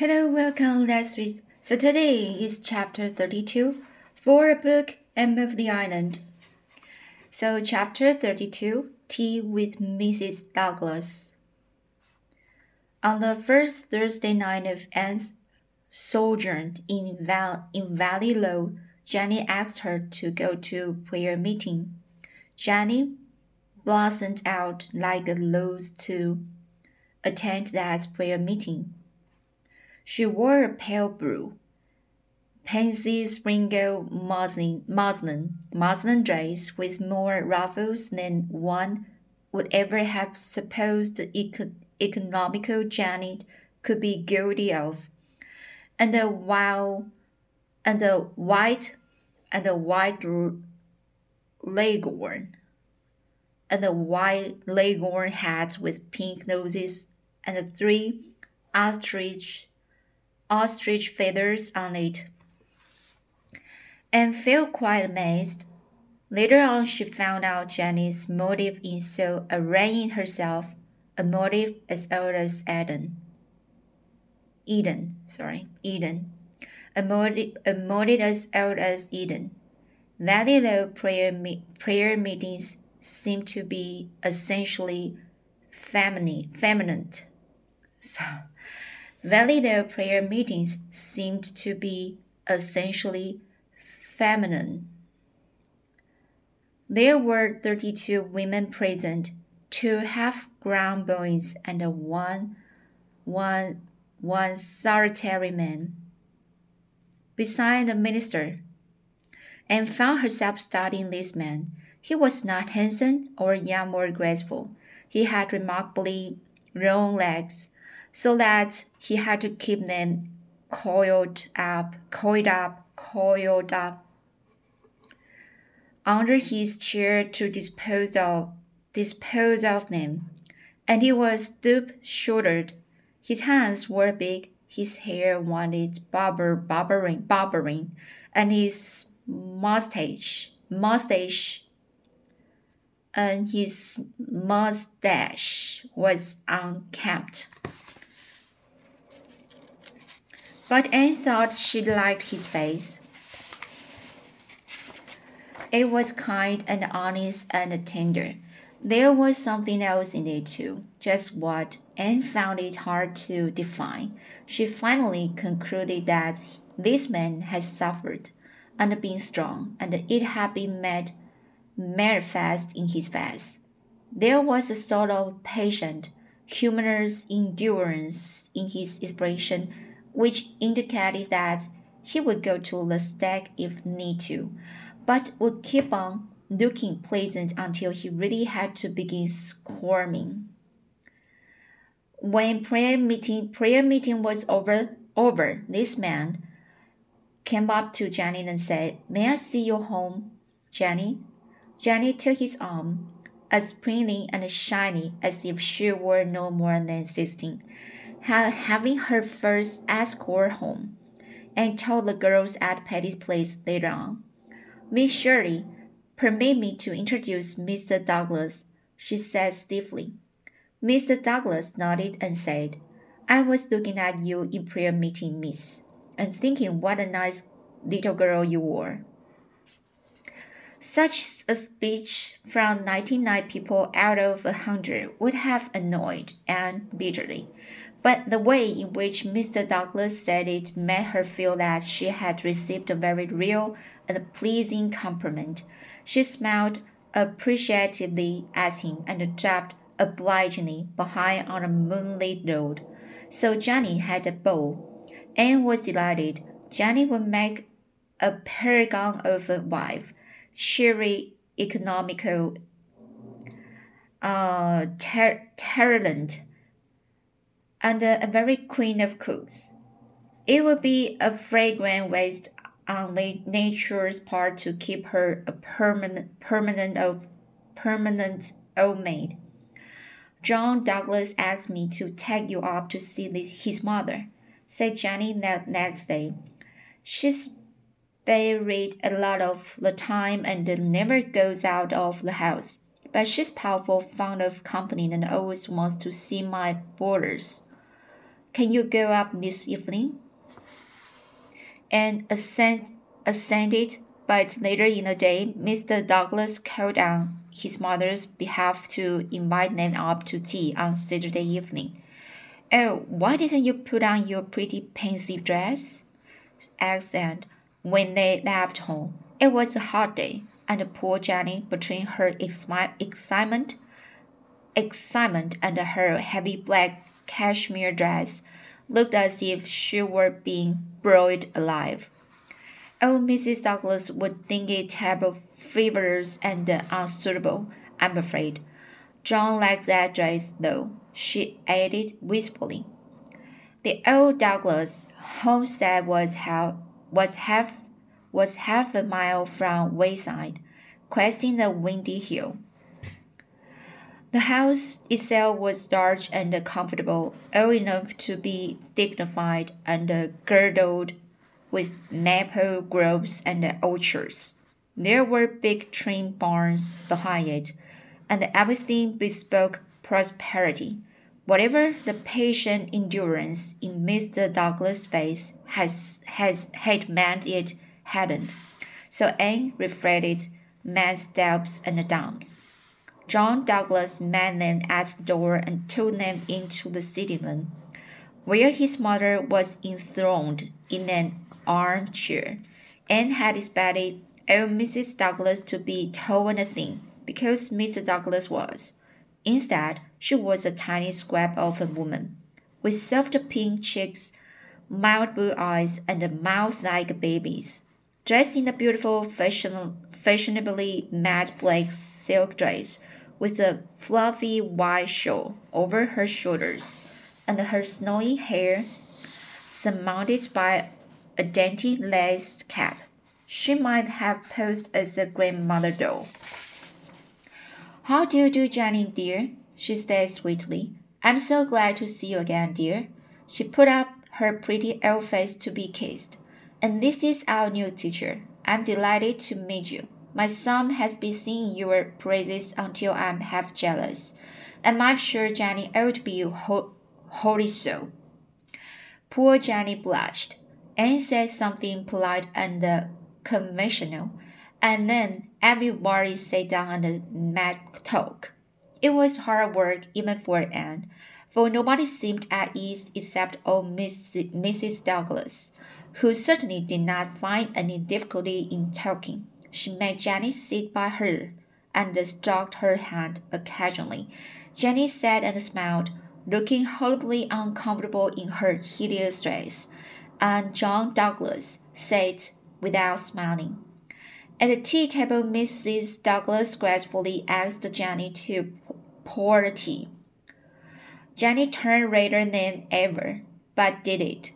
Hello, welcome. Let's read. So today is chapter 32 for a book, Anne of the Island. So, chapter 32 Tea with Mrs. Douglas. On the first Thursday night of Anne's sojourn in, Val- in Valley Low, Jenny asked her to go to prayer meeting. Jenny blossomed out like a rose to attend that prayer meeting. She wore a pale blue, pansy sprinkled muslin, muslin, muslin dress with more ruffles than one would ever have supposed eco- economical Janet could be guilty of, and the while, and the white, and the white leghorn, and the white leghorn hat with pink noses, and three ostrich ostrich feathers on it and felt quite amazed. Later on, she found out Jenny's motive in so arraying herself, a motive as old as Eden. Eden, sorry, Eden. A motive, a motive as old as Eden. Valley Low prayer, me, prayer meetings seem to be essentially feminine. feminine. So, Valley Low prayer meetings seemed to be essentially feminine. There were 32 women present, two half-grown boys and one, one, one solitary man. Beside the minister, and found herself studying this man. He was not handsome or young or graceful. He had remarkably long legs, so that he had to keep them coiled up, coiled up, coiled up under his chair to dispose of dispose of them, and he was stoop-shouldered. His hands were big, his hair wanted barber barbering barbering, and his mustache mustache and his mustache was unkempt. But Anne thought she liked his face. It was kind and honest and tender. There was something else in it too, just what Anne found it hard to define. She finally concluded that this man had suffered and been strong, and it had been made manifest in his face. There was a sort of patient, humorous endurance in his expression which indicated that he would go to the stake if need to, but would keep on looking pleasant until he really had to begin squirming. When prayer meeting prayer meeting was over over, this man came up to Jenny and said, May I see your home, Jenny? Jenny took his arm, as springy and shiny as if she were no more than sixteen, having her first escort home, and told the girls at Patty's place later on. Miss Shirley, permit me to introduce Mr. Douglas, she said stiffly. Mr. Douglas nodded and said, I was looking at you in prayer meeting, miss, and thinking what a nice little girl you were. Such a speech from 99 people out of a 100 would have annoyed Anne bitterly, but the way in which Mr. Douglas said it made her feel that she had received a very real and pleasing compliment. She smiled appreciatively at him and dropped obligingly behind on a moonlit road. So Johnny had a beau. Anne was delighted. Johnny would make a paragon of a wife, cheery, economical, uh, ter- talent, and a, very queen of cooks. It would be a fragrant waste on nature's part to keep her a permanent permanent of permanent old maid. John Douglas asked me to take you up to see this, his mother, said Jenny that next day. She's buried a lot of the time and never goes out of the house, but she's powerful fond of company and always wants to see my boarders. Can you go up this evening? And assent, assented, but later in the day, Mr. Douglas called on his mother's behalf to invite them up to tea on Saturday evening. Oh, why didn't you put on your pretty pansy dress? asked Anne when they left home. It was a hot day, and poor Jenny, between her excitement, excitement and her heavy black cashmere dress, looked as if she were being broiled alive. Oh, Mrs. Douglas would think it terrible, frivolous, and unsuitable, I'm afraid. John likes that dress, though she added wistfully. The old Douglas homestead was half was half was half a mile from Wayside, cresting the windy hill. The house itself was large and comfortable, old enough to be dignified and girdled with maple groves and orchards. There were big trim barns behind it, and everything bespoke prosperity. Whatever the patient endurance in Mr. Douglas' face has, has had meant it hadn't. So Anne reflected man's steps and dumps. John Douglas met them at the door and took them into the sitting room, where his mother was enthroned in an armchair. and had expected old Mrs. Douglas to be tall and thin, because Mr. Douglas was. Instead, she was a tiny scrap of a woman, with soft pink cheeks, mild blue eyes, and a mouth like a baby's. Dressed in a beautiful, fashion, fashionably matte black silk dress, with a fluffy white shawl over her shoulders, and her snowy hair surmounted by a dainty lace cap. She might have posed as a grandmother doll. How do you do, Jenny, dear? she said sweetly. I'm so glad to see you again, dear. She put up her pretty old face to be kissed. And this is our new teacher. I'm delighted to meet you. My son has been singing your praises until I'm half jealous. And I'm sure Jenny to be wholly so. Poor Jenny blushed and said something polite and uh, conventional and then everybody sat down and made talk. It was hard work even for Anne, for nobody seemed at ease except old Miss, Mrs. Douglas, who certainly did not find any difficulty in talking. She made Jenny sit by her and stroked her hand occasionally. Jenny sat and smiled, looking horribly uncomfortable in her hideous dress, and John Douglas sat without smiling. At the tea table, Mrs. Douglas gracefully asked Jenny to pour the tea. Jenny turned redder than ever, but did it,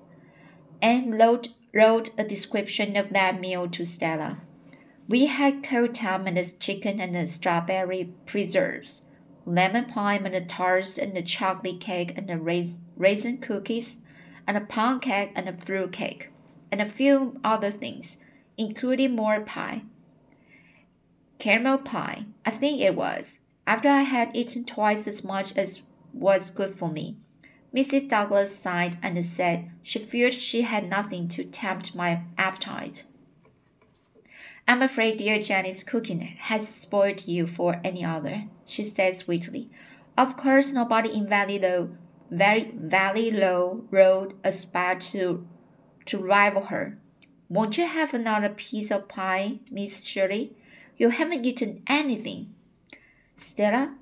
and wrote, wrote a description of that meal to Stella. We had cold ham and chicken and strawberry preserves, lemon pie and tarts and the chocolate cake and the raisin cookies, and a pound cake and a fruit cake, and a few other things, including more pie caramel pie, I think it was, after I had eaten twice as much as was good for me. Mrs. Douglas sighed and said she feared she had nothing to tempt my appetite. I'm afraid dear Jenny's cooking has spoiled you for any other, she said sweetly. Of course, nobody in Valley Low, very Valley Low Road aspired to to rival her. Won't you have another piece of pie, Miss Shirley? You haven't eaten anything. Stella,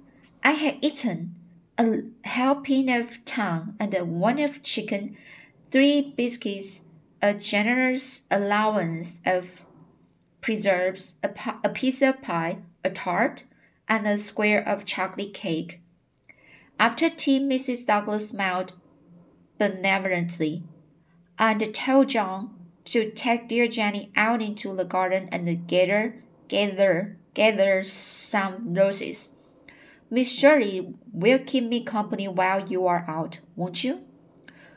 I have eaten a helping of tongue and one of chicken, three biscuits, a generous allowance of preserves, a, a piece of pie, a tart, and a square of chocolate cake. After tea, Mrs. Douglas smiled benevolently and told John to take dear Jenny out into the garden and gather gather gather some roses. Miss Shirley will keep me company while you are out, won't you?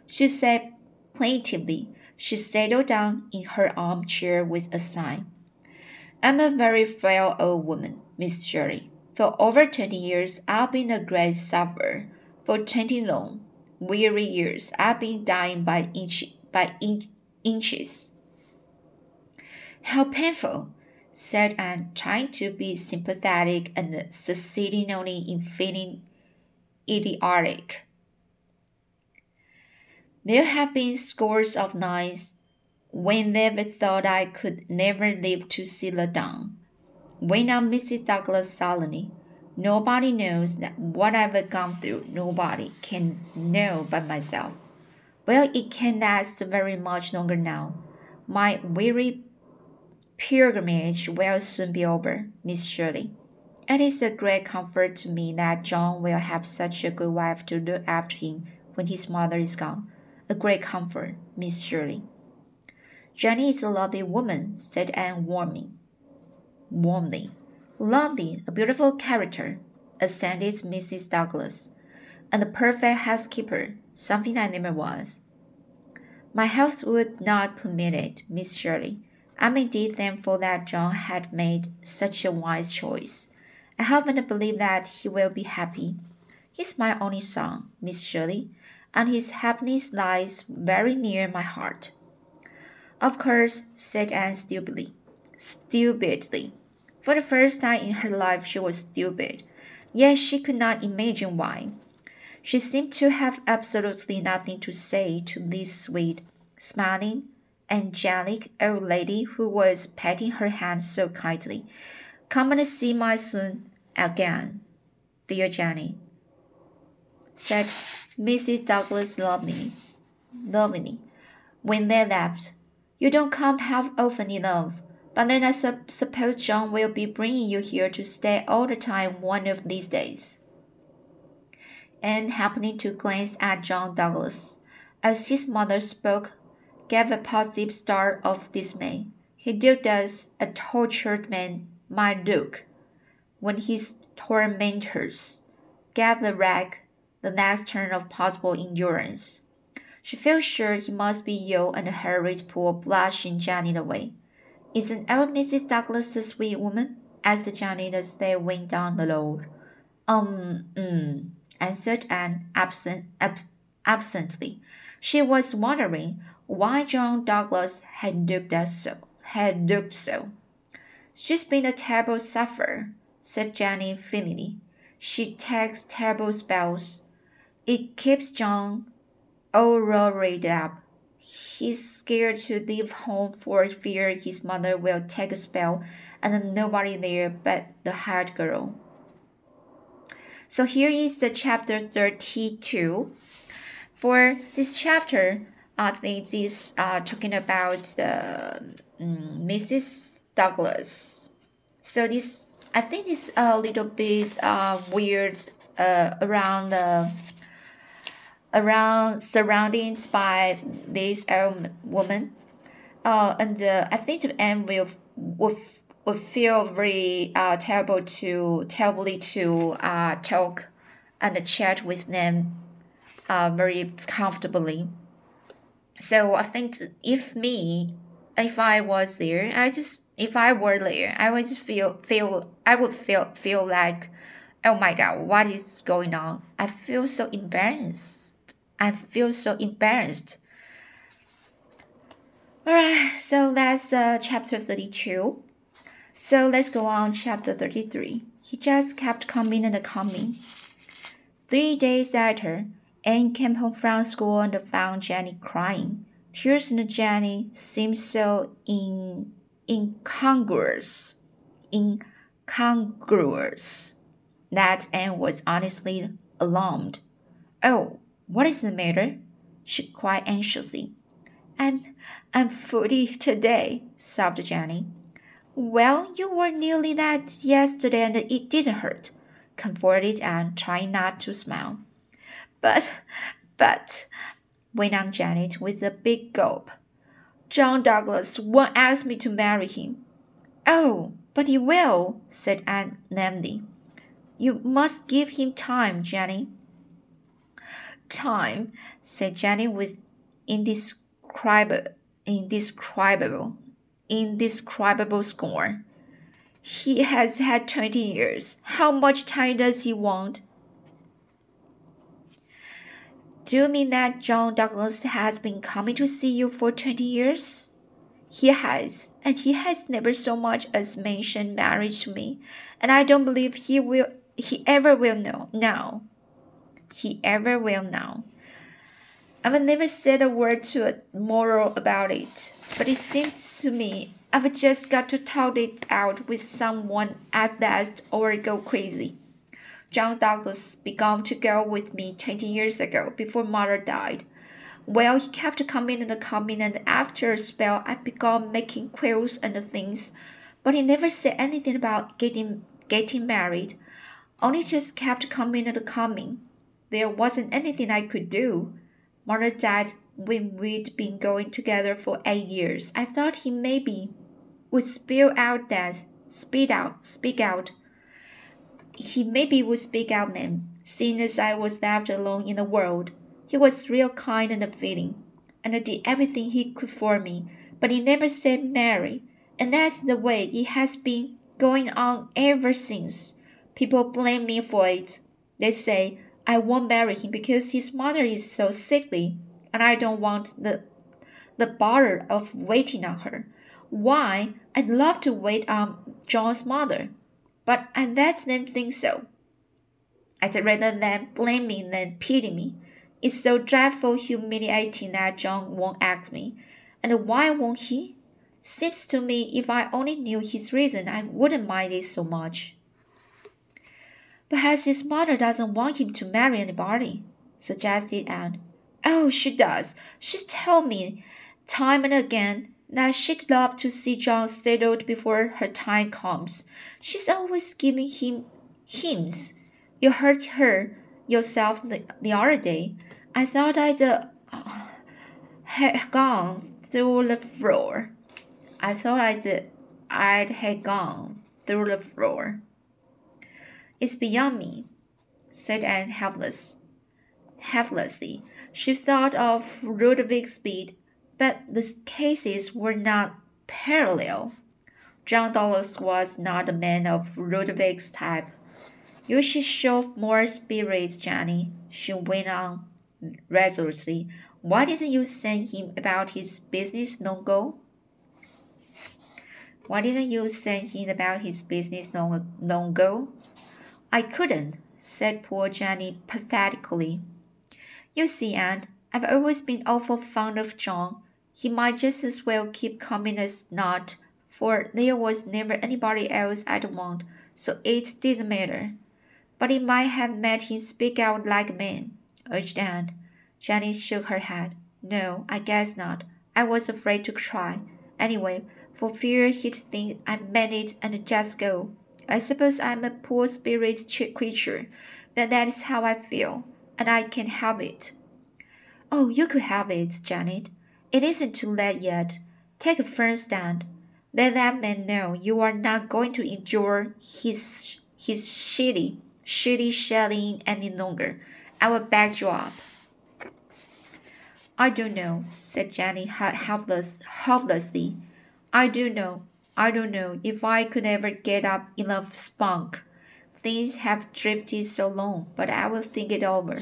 She said plaintively. She settled down in her armchair with a sigh. I'm a very frail old woman, Miss Shirley. For over twenty years I've been a great sufferer. For twenty long. weary years, I've been dying by inch by inch, inches. How painful, said Anne, trying to be sympathetic and succeeding only in feeling idiotic. There have been scores of nights when they've thought I could never live to see the dawn. Went on Mrs. Douglas solemnly. Nobody knows that what I've gone through. Nobody can know but myself. Well, it can't last very much longer now. My weary pilgrimage will soon be over, Miss Shirley. It is a great comfort to me that John will have such a good wife to look after him when his mother is gone. A great comfort, Miss Shirley. Jenny is a lovely woman, said Anne warmly. Warmly. Lovely, a beautiful character, assented Mrs. Douglas. And a perfect housekeeper, something I never was. My health would not permit it, Miss Shirley. I'm indeed thankful that John had made such a wise choice. I hope and believe that he will be happy. He's my only son, Miss Shirley, and his happiness lies very near my heart. Of course, said Anne stupidly. Stupidly. For the first time in her life, she was stupid, yet she could not imagine why. She seemed to have absolutely nothing to say to this sweet, smiling, angelic old lady who was patting her hand so kindly. Come and see my son again, dear Jenny, said Mrs. Douglas lovingly, lovingly, when they left. You don't come half often enough, but then I su suppose John will be bringing you here to stay all the time one of these days. And happening to glance at John Douglas, as his mother spoke gave a positive start of dismay. He looked as a tortured man might look when his tormentors gave the wreck the next turn of possible endurance. She felt sure he must be ill and hurried pull blushing Janet away. Isn't old Mrs. Douglas a sweet woman? asked Janet as they went down the road. Um, mm, answered Anne absent, ab absently. She was wondering why John Douglas had looked so. Had looked so. She's been a terrible sufferer, said Jenny feelingly. She takes terrible spells. It keeps John all worried up. He's scared to leave home for fear his mother will take a spell and nobody there but the hired girl. So here is the chapter 32. For this chapter, I think this uh, talking about the um, Mrs. Douglas. So this I think it's a little bit uh, weird uh, around the around surrounded by this old woman. Uh, and uh, I think the end will will will feel very uh, terrible to terribly to uh, talk and chat with them uh, very comfortably. So I think if me, if I was there, I just if I were there, I would just feel feel I would feel feel like, oh my god, what is going on? I feel so embarrassed. I feel so embarrassed. Alright, so that's uh, chapter 32. So let's go on chapter 33. He just kept coming and coming. Three days later, Anne came home from school and found Jenny crying. Tears in Jenny seemed so in, incongruous, incongruous that Anne was honestly alarmed. Oh, what is the matter? she cried anxiously. I'm I'm forty today, sobbed Jenny. Well, you were nearly that yesterday and it didn't hurt, comforted Anne, trying not to smile. But, but, went on Janet with a big gulp. John Douglas won't ask me to marry him. Oh, but he will, said Aunt Namby. You must give him time, Jenny. Time, said Jenny with indescribable, indescribable, indescribable scorn. He has had twenty years. How much time does he want? Do you mean that John Douglas has been coming to see you for twenty years? He has, and he has never so much as mentioned marriage to me, and I don't believe he will he ever will know now. He ever will now. I've never said a word to a moral about it, but it seems to me I've just got to talk it out with someone at last or go crazy. John Douglas began to go with me 20 years ago before mother died. Well, he kept coming and coming, and after a spell, I began making quills and things, but he never said anything about getting getting married. Only just kept coming and coming. There wasn't anything I could do. Mother died when we'd been going together for eight years. I thought he maybe would spill out that, speak out, speak out. He maybe would speak out then, seeing as I was left alone in the world. He was real kind and feeling, and did everything he could for me, but he never said marry, and that's the way it has been going on ever since. People blame me for it. They say I won't marry him because his mother is so sickly, and I don't want the the bother of waiting on her. Why? I'd love to wait on John's mother, but I let them think so. I'd rather them blame me than pity me. It's so dreadful humiliating that John won't ask me. And why won't he? Seems to me if I only knew his reason, I wouldn't mind it so much. Perhaps his mother doesn't want him to marry anybody, suggested Anne. Oh, she does. She's told me time and again that she'd love to see John settled before her time comes. She's always giving him hints. You heard her yourself the, the other day. I thought I'd uh, had gone through the floor. I thought I'd, I'd had gone through the floor. It's beyond me, said Anne helpless. Helplessly, she thought of Ludwig Speed, but the cases were not parallel. John Douglas was not a man of Ludwig's type. You should show more spirit, Jenny, she went on resolutely. Why didn't you send him about his business long ago? Why didn't you send him about his business long, no go? I couldn't, said poor Jenny pathetically. You see, Aunt, I've always been awful fond of John. He might just as well keep coming as not, for there was never anybody else I'd want, so it didn't matter. But it might have made him speak out like a man, urged Anne. Jenny shook her head. No, I guess not. I was afraid to try. Anyway, for fear he'd think I meant it and just go. I suppose I'm a poor spirit creature, but that is how I feel, and I can't help it. Oh, you could help it, Janet. It isn't too late yet. Take a firm stand. Let that man know you are not going to endure his his shitty, shitty shelling any longer. I will back you up. I don't know, said Jenny helpless, helplessly. I do know. I don't know if I could ever get up enough spunk. Things have drifted so long, but I will think it over.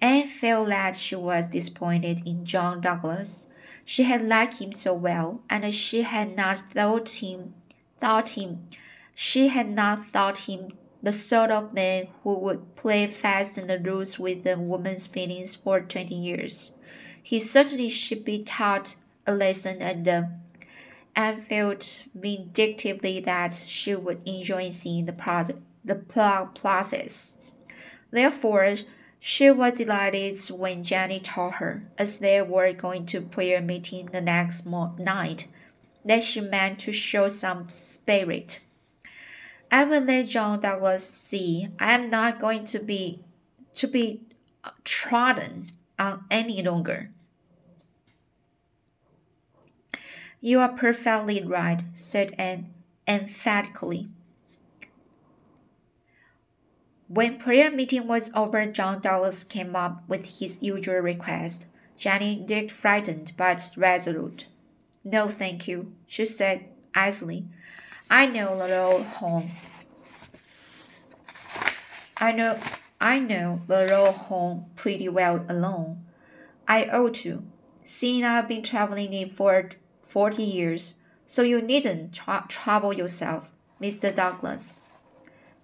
Anne felt that she was disappointed in John Douglas. She had liked him so well, and she had not thought him thought him she had not thought him the sort of man who would play fast and the loose with a woman's feelings for twenty years. He certainly should be taught a lesson and uh, and felt vindictively that she would enjoy seeing the, process, the process. Therefore, she was delighted when Jenny told her, as they were going to prayer meeting the next night, that she meant to show some spirit. I will let John Douglas see I am not going to be to be uh, trodden on any longer. You are perfectly right, said Anne emphatically. When prayer meeting was over, John Douglas came up with his usual request. Jenny looked frightened but resolute. No, thank you, she said icily. I know the little home. I know I know the road home pretty well alone. I ought to, seeing I've been traveling it for forty years, so you needn't tr- trouble yourself, Mr. Douglas.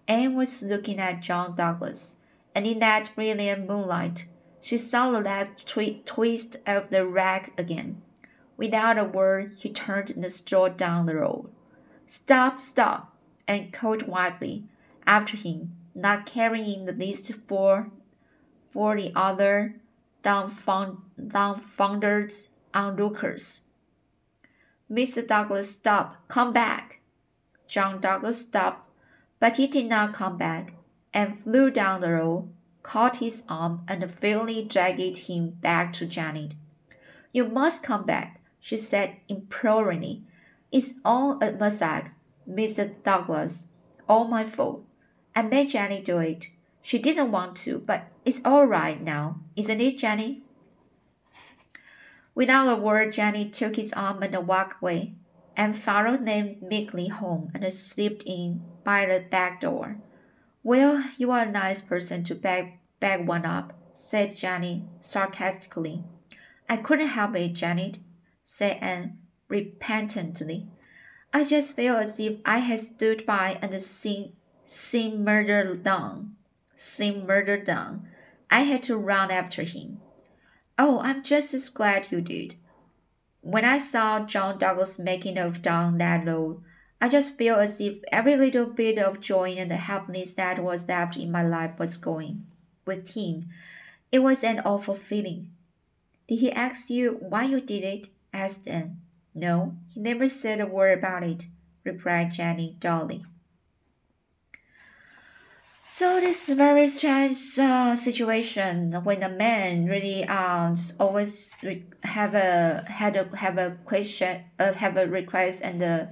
Anne was looking at John Douglas, and in that brilliant moonlight, she saw the last twi- twist of the rag again. Without a word, he turned and strode down the road. Stop, stop, and called wildly after him, not caring in the least for, for the other dumbfound, dumbfounded onlookers. Mr. Douglas, stop, come back. John Douglas stopped, but he did not come back, and flew down the road, caught his arm, and fairly dragged him back to Janet. You must come back, she said imploringly. It's all a mistake, Mr. Douglas. All my fault. I made Jenny do it. She didn't want to, but it's all right now, isn't it, Jenny? Without a word, Jenny took his arm and walked away, and followed them meekly home and slipped in by the back door. Well, you are a nice person to beg, beg one up, said Jenny sarcastically. I couldn't help it, Janet, said Anne repentantly. I just feel as if I had stood by and seen, seen murder done. Seen murder done. I had to run after him. Oh, I'm just as glad you did. When I saw John Douglas making off down that road, I just feel as if every little bit of joy and happiness that was left in my life was going with him. It was an awful feeling. Did he ask you why you did it? asked Anne. No, he never said a word about it, replied Jenny dully. So this very strange uh, situation when a man really um always have a had a have a question uh, have a request and uh,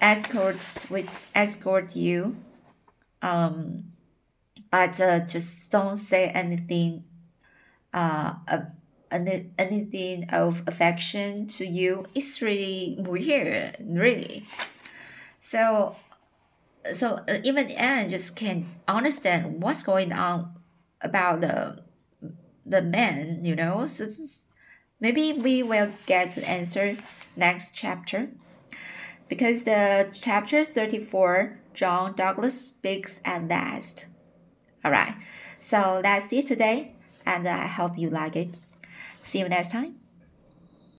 escort with escort you, um, but uh, just don't say anything uh, uh anything of affection to you. It's really weird really. So so uh, even Anne just can understand what's going on about the the man you know? So maybe we will get the answer next chapter. Because the chapter 34 john douglas speaks at last. All right so that's it today and i hope you like it. See you next time.